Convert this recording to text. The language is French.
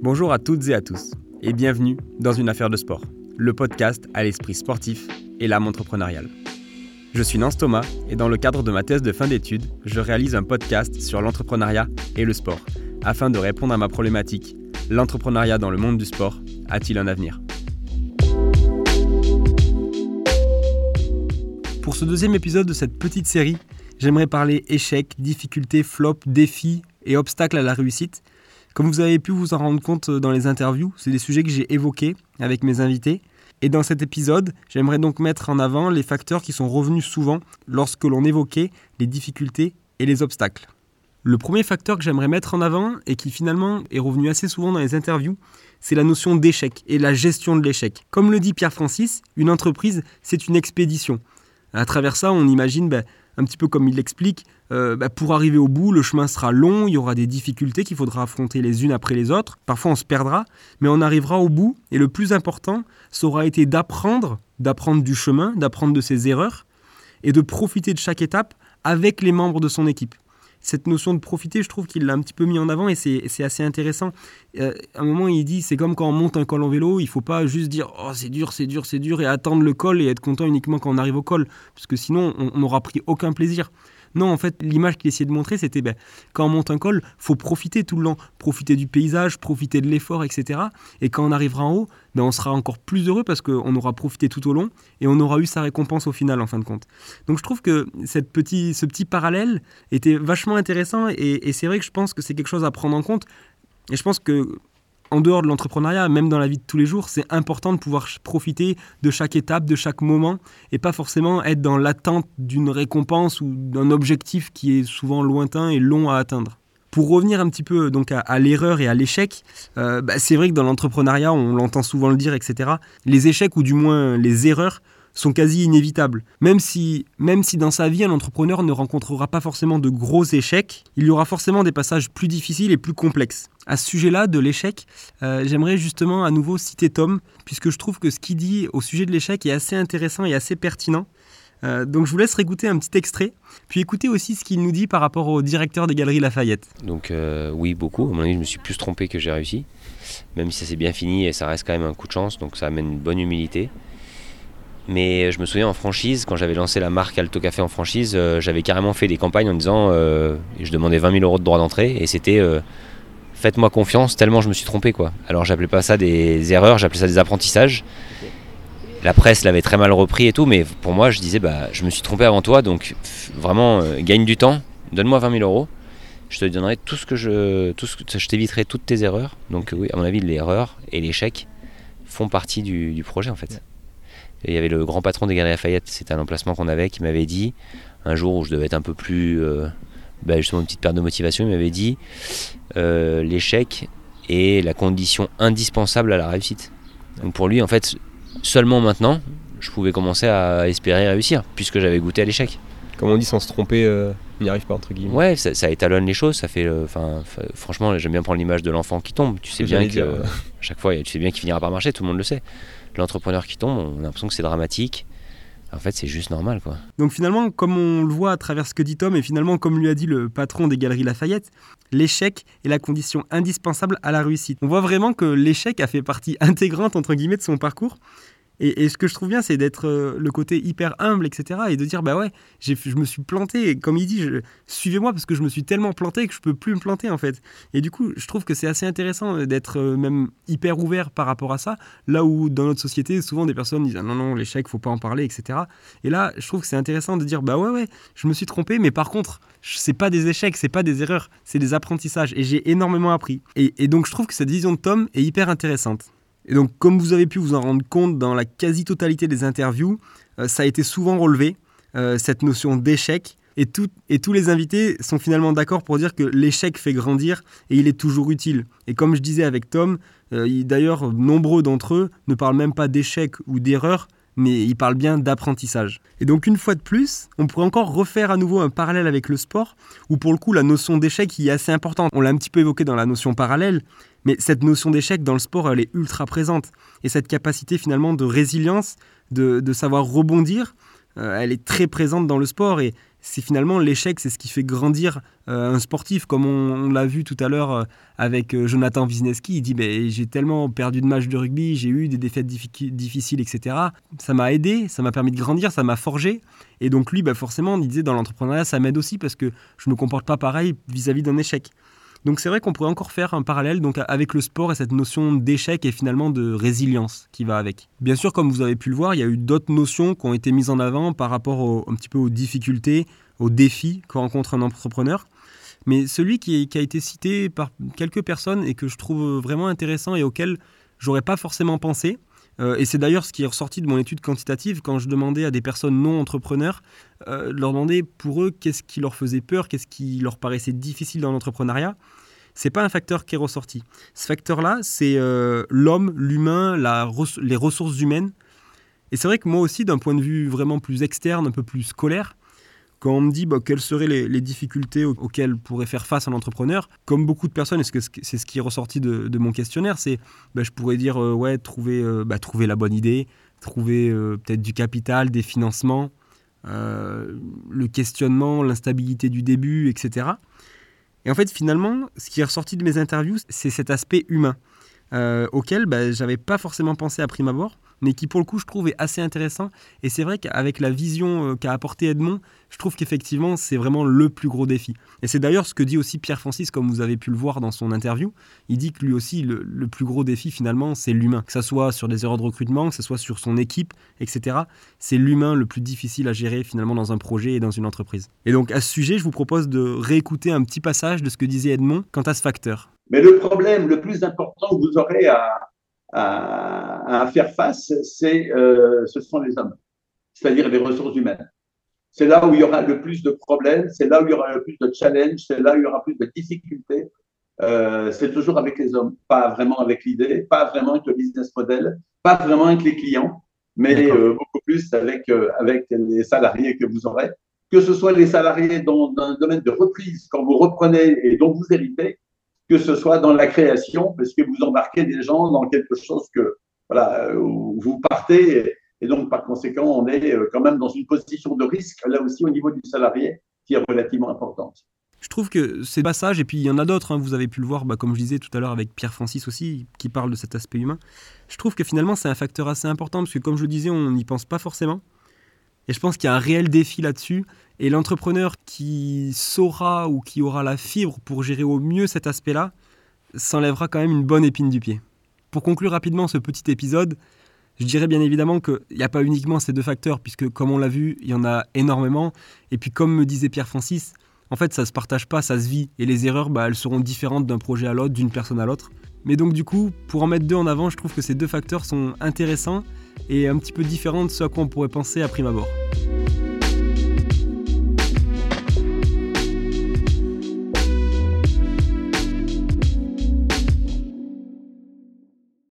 Bonjour à toutes et à tous, et bienvenue dans Une affaire de sport, le podcast à l'esprit sportif et l'âme entrepreneuriale. Je suis Nance Thomas, et dans le cadre de ma thèse de fin d'études, je réalise un podcast sur l'entrepreneuriat et le sport, afin de répondre à ma problématique l'entrepreneuriat dans le monde du sport a-t-il un avenir? Pour ce deuxième épisode de cette petite série, j'aimerais parler échecs, difficultés, flops, défis et obstacles à la réussite comme vous avez pu vous en rendre compte dans les interviews, c'est des sujets que j'ai évoqués avec mes invités. Et dans cet épisode, j'aimerais donc mettre en avant les facteurs qui sont revenus souvent lorsque l'on évoquait les difficultés et les obstacles. Le premier facteur que j'aimerais mettre en avant et qui finalement est revenu assez souvent dans les interviews, c'est la notion d'échec et la gestion de l'échec. Comme le dit Pierre Francis, une entreprise, c'est une expédition. À travers ça, on imagine ben, un petit peu comme il l'explique, euh, bah, pour arriver au bout, le chemin sera long, il y aura des difficultés qu'il faudra affronter les unes après les autres. Parfois on se perdra, mais on arrivera au bout. Et le plus important, ça aura été d'apprendre, d'apprendre du chemin, d'apprendre de ses erreurs et de profiter de chaque étape avec les membres de son équipe. Cette notion de profiter, je trouve qu'il l'a un petit peu mis en avant et c'est assez intéressant. Euh, à un moment, il dit c'est comme quand on monte un col en vélo, il faut pas juste dire oh, c'est dur, c'est dur, c'est dur et attendre le col et être content uniquement quand on arrive au col, parce que sinon on n'aura pris aucun plaisir. Non, en fait, l'image qu'il essayait de montrer, c'était ben, quand on monte un col, faut profiter tout le long, profiter du paysage, profiter de l'effort, etc. Et quand on arrivera en haut, ben, on sera encore plus heureux parce qu'on aura profité tout au long et on aura eu sa récompense au final, en fin de compte. Donc je trouve que cette petit, ce petit parallèle était vachement intéressant et, et c'est vrai que je pense que c'est quelque chose à prendre en compte. Et je pense que en dehors de l'entrepreneuriat, même dans la vie de tous les jours, c'est important de pouvoir profiter de chaque étape, de chaque moment, et pas forcément être dans l'attente d'une récompense ou d'un objectif qui est souvent lointain et long à atteindre. Pour revenir un petit peu donc à, l'erreur et à l'échec, euh, bah, c'est vrai que dans l'entrepreneuriat, on l'entend souvent le dire, etc. Les échecs ou du moins les erreurs sont quasi inévitables. Même si, même si dans sa vie, un entrepreneur ne rencontrera pas forcément de gros échecs, il y aura forcément des passages plus difficiles et plus complexes. À ce sujet-là, de l'échec, euh, j'aimerais justement à nouveau citer Tom, puisque je trouve que ce qu'il dit au sujet de l'échec est assez intéressant et assez pertinent. Euh, donc je vous laisse écouter un petit extrait, puis écouter aussi ce qu'il nous dit par rapport au directeur des Galeries Lafayette. Donc euh, oui, beaucoup. À mon avis, je me suis plus trompé que j'ai réussi, même si ça s'est bien fini et ça reste quand même un coup de chance, donc ça amène une bonne humilité. Mais je me souviens en franchise, quand j'avais lancé la marque Alto Café en franchise, j'avais carrément fait des campagnes en disant, je demandais 20 000 euros de droit d'entrée, et c'était faites-moi confiance tellement je me suis trompé quoi. Alors j'appelais pas ça des erreurs, j'appelais ça des apprentissages. La presse l'avait très mal repris et tout, mais pour moi je disais bah je me suis trompé avant toi, donc vraiment gagne du temps, donne-moi 20 000 euros, je te donnerai tout ce que je, tout ce que je t'éviterai toutes tes erreurs. Donc oui, à mon avis l'erreur et l'échec font partie du, du projet en fait il y avait le grand patron des Galeries Lafayette, c'était un emplacement qu'on avait, qui m'avait dit, un jour où je devais être un peu plus, euh, bah, justement une petite perte de motivation, il m'avait dit, euh, l'échec est la condition indispensable à la réussite. Donc pour lui, en fait, seulement maintenant, je pouvais commencer à espérer réussir, puisque j'avais goûté à l'échec. Comme on dit, sans se tromper, euh, il n'y arrive pas, entre guillemets. Ouais, ça, étalonne les choses, ça fait... Enfin, franchement, j'aime bien prendre l'image de l'enfant qui tombe. Tu sais bien que, chaque fois, tu sais bien qu'il finira par marcher, tout le monde le sait l'entrepreneur qui tombe, on a l'impression que c'est dramatique. En fait, c'est juste normal, quoi. Donc finalement, comme on le voit à travers ce que dit Tom, et finalement, comme lui a dit le patron des Galeries Lafayette, l'échec est la condition indispensable à la réussite. On voit vraiment que l'échec a fait partie intégrante, entre guillemets, de son parcours, et, ce que je trouve bien, c'est d'être euh, le côté hyper humble, etc. Et de dire, bah ouais, je me suis planté. Comme il dit, suivez-moi parce que je me suis tellement planté que je peux plus me planter, en fait. Et du coup, je trouve que c'est assez intéressant euh, d'être euh, même hyper ouvert par rapport à ça. Là où, dans notre société, souvent des personnes disent, ah non, non, l'échec, faut pas en parler, etc. Et là, je trouve que c'est intéressant de dire, bah ouais, ouais, je me suis trompé, mais par contre, c'est pas des échecs, c'est pas des erreurs, c'est des apprentissages. Et j'ai énormément appris. et donc, je trouve que cette vision de Tom est hyper intéressante. Et donc, comme vous avez pu vous en rendre compte dans la quasi-totalité des interviews, euh, ça a été souvent relevé, euh, cette notion d'échec. Et, tous les invités sont finalement d'accord pour dire que l'échec fait grandir et il est toujours utile. Et comme je disais avec Tom, euh, d'ailleurs, nombreux d'entre eux ne parlent même pas d'échec ou d'erreur, mais ils parlent bien d'apprentissage. Et donc une fois de plus, on pourrait encore refaire à nouveau un parallèle avec le sport, où pour le coup la notion d'échec y est assez importante. On l'a un petit peu évoqué dans la notion parallèle, mais cette notion d'échec dans le sport, elle est ultra présente. Et cette capacité finalement de résilience, de, savoir rebondir, euh, elle est très présente dans le sport. Et c'est finalement l'échec, c'est ce qui fait grandir euh, un sportif, comme on, l'a vu tout à l'heure euh, avec euh, Jonathan Wisniewski. Il dit ben, J'ai tellement perdu de matchs de rugby, j'ai eu des défaites difficiles, etc. Ça m'a aidé, ça m'a permis de grandir, ça m'a forgé. Et donc, lui, ben, forcément, il disait Dans l'entrepreneuriat, ça m'aide aussi parce que je ne me comporte pas pareil vis-à-vis d'un échec. Donc c'est vrai qu'on pourrait encore faire un parallèle donc avec le sport et cette notion d'échec et finalement de résilience qui va avec. Bien sûr, comme vous avez pu le voir, il y a eu d'autres notions qui ont été mises en avant par rapport un petit peu aux difficultés, aux défis que rencontre un entrepreneur. Mais celui qui, a été cité par quelques personnes et que je trouve vraiment intéressant et auquel j'aurais pas forcément pensé, euh, et c'est d'ailleurs ce qui est ressorti de mon étude quantitative quand je demandais à des personnes non entrepreneurs, euh, leur demander pour eux qu'est-ce qui leur faisait peur, qu'est-ce qui leur paraissait difficile dans l'entrepreneuriat. C'est pas un facteur qui est ressorti. Ce facteur-là, c'est euh, l'homme, l'humain, les ressources humaines. Et c'est vrai que moi aussi, d'un point de vue vraiment plus externe, un peu plus scolaire, quand on me dit bah, quelles seraient les, difficultés auxquelles pourrait faire face un entrepreneur, comme beaucoup de personnes, et c'est ce qui est ressorti de, mon questionnaire, c'est bah, je pourrais dire euh, ouais trouver, euh, bah, trouver la bonne idée, trouver euh, peut-être du capital, des financements, le questionnement, l'instabilité du début, etc. Et en fait finalement, ce qui est ressorti de mes interviews, c'est cet aspect humain auquel bah, j'avais pas forcément pensé à prime abord mais qui pour le coup je trouve est assez intéressant. Et c'est vrai qu'avec la vision euh, qu'a apporté Edmond, je trouve qu'effectivement c'est vraiment le plus gros défi. Et c'est d'ailleurs ce que dit aussi Pierre Francis, comme vous avez pu le voir dans son interview. Il dit que lui aussi le, plus gros défi finalement c'est l'humain, que ce soit sur des erreurs de recrutement, que ce soit sur son équipe, etc. C'est l'humain le plus difficile à gérer finalement dans un projet et dans une entreprise. Et donc à ce sujet, je vous propose de réécouter un petit passage de ce que disait Edmond quant à ce facteur. Mais le problème le plus important que vous aurez à, à faire face, c'est, euh, ce sont les hommes, c'est-à-dire les ressources humaines. C'est là où il y aura le plus de problèmes, c'est là où il y aura le plus de challenges, c'est là où il y aura plus de difficultés. Euh, c'est toujours avec les hommes, pas vraiment avec l'idée, pas vraiment avec le business model, pas vraiment avec les clients, mais euh, beaucoup plus avec, euh, avec les salariés que vous aurez. Que ce soit les salariés dans, dans un domaine de reprise, quand vous reprenez et dont vous héritez, que ce soit dans la création, parce que vous embarquez des gens dans quelque chose que, voilà, où vous partez. Et, donc, par conséquent, on est euh, quand même dans une position de risque, là aussi, au niveau du salarié, qui est relativement importante. Je trouve que ces passages, et puis il y en a d'autres, hein, vous avez pu le voir, bah, comme je disais tout à l'heure avec Pierre Francis aussi, qui parle de cet aspect humain. Je trouve que finalement, c'est un facteur assez important, parce que comme je le disais, on n'y pense pas forcément. Et je pense qu'il y a un réel défi là-dessus. Et l'entrepreneur qui saura ou qui aura la fibre pour gérer au mieux cet aspect-là, s'enlèvera quand même une bonne épine du pied. Pour conclure rapidement ce petit épisode, je dirais bien évidemment qu'il n'y a pas uniquement ces deux facteurs, puisque comme on l'a vu, il y en a énormément. Et puis comme me disait Pierre Francis, en fait ça ne se partage pas, ça se vit. Et les erreurs, bah, elles seront différentes d'un projet à l'autre, d'une personne à l'autre. Mais donc du coup, pour en mettre deux en avant, je trouve que ces deux facteurs sont intéressants et un petit peu différents de ce à quoi on pourrait penser à prime abord.